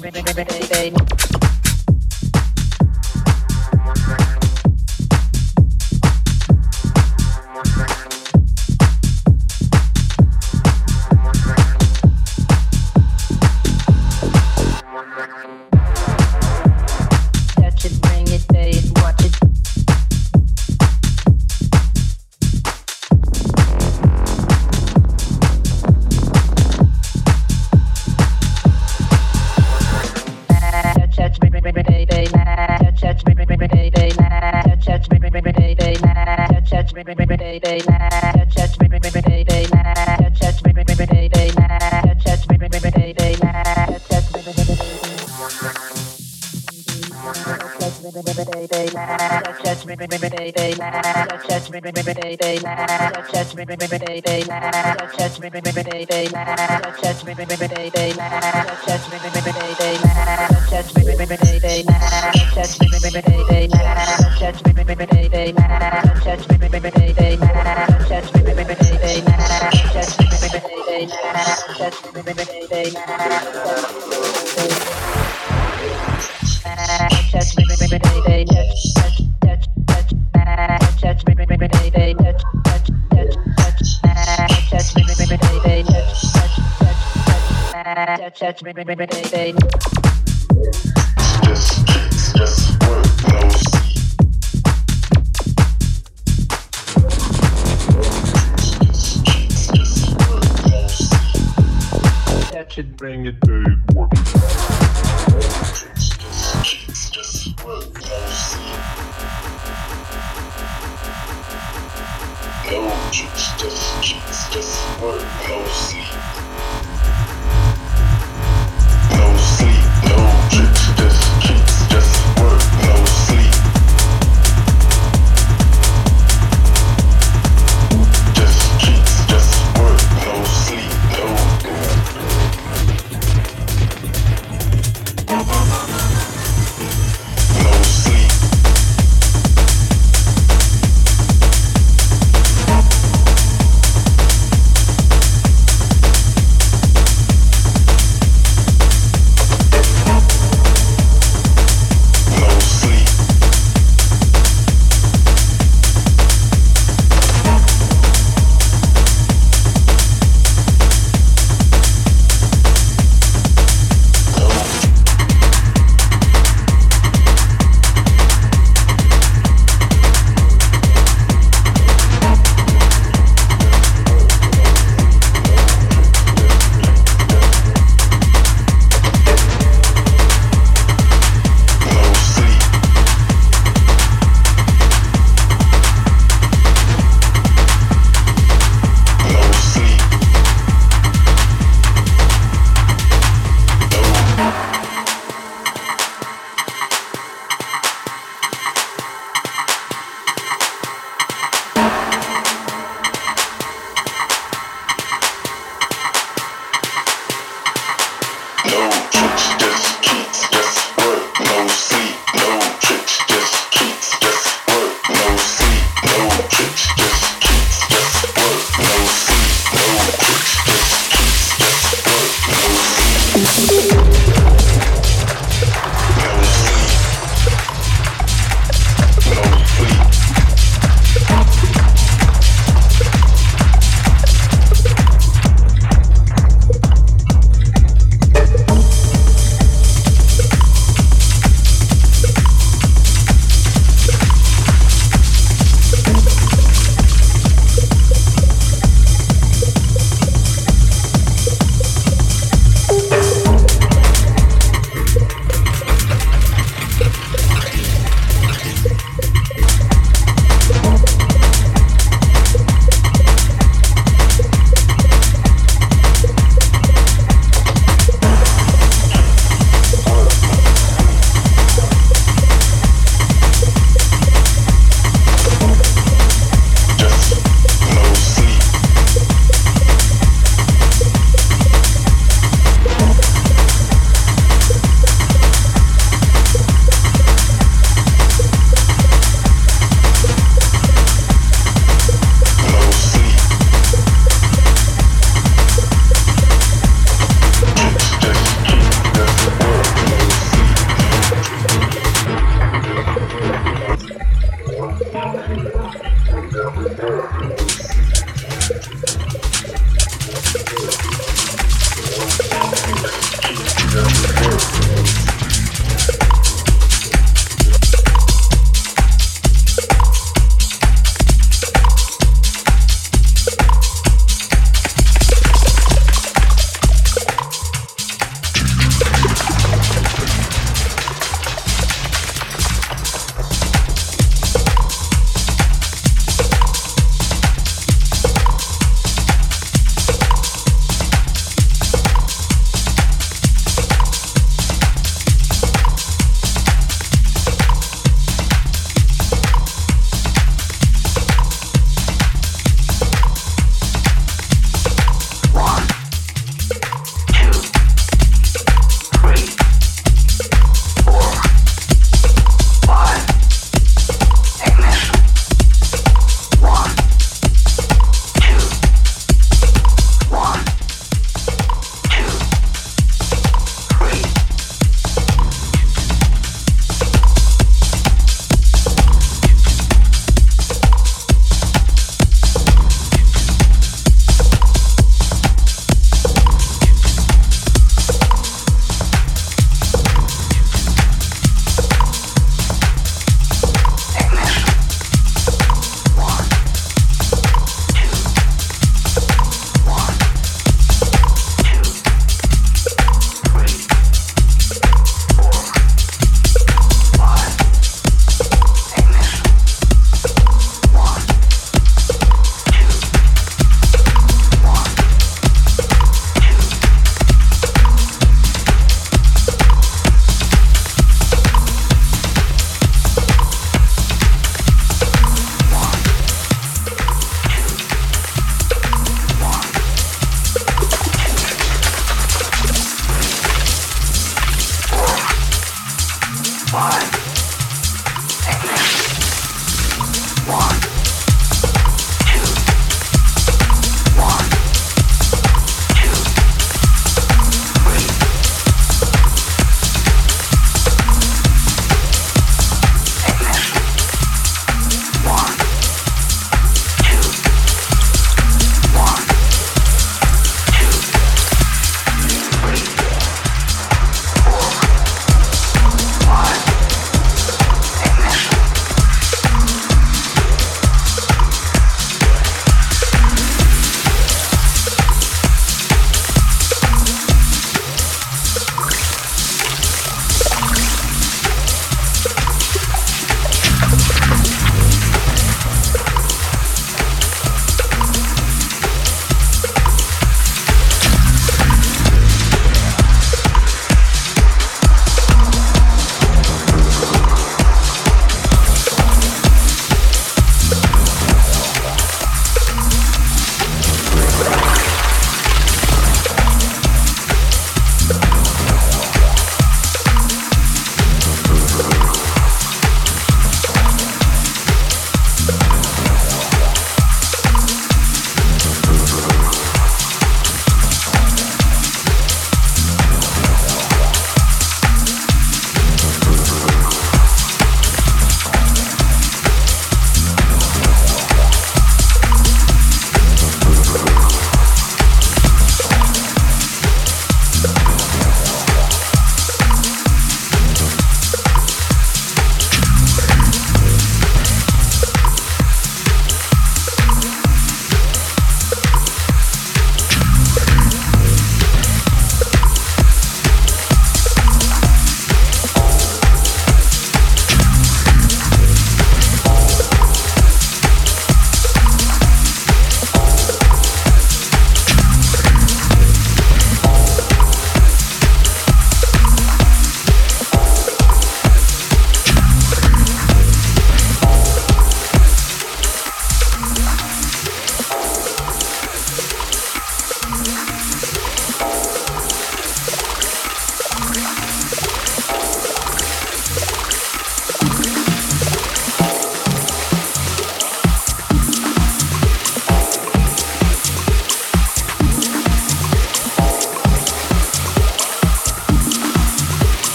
baby, baby, baby. Touch me, baby, baby. Just, just work those. Touch it, bring it, big work. Just, just work those. No, just, just, just work those. No sleep, no tricks, just, just, just work, no sleep. Just, just, just work, no sleep, no. No sleep.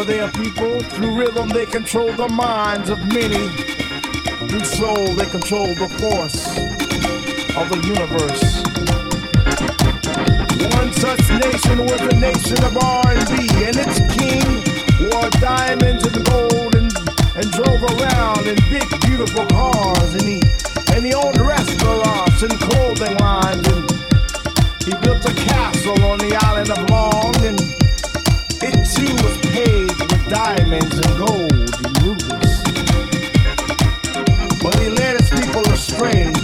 Over their people. Through rhythm, they control the minds of many. Through soul, they control the force of the universe. One such nation was the nation of R&B, and its king wore diamonds and gold and, and drove around in big, beautiful cars, and he and he owned restaurants and clothing lines, and he built a castle on the island of Long, and it too was paved with diamonds and gold and rubies. But led people astray.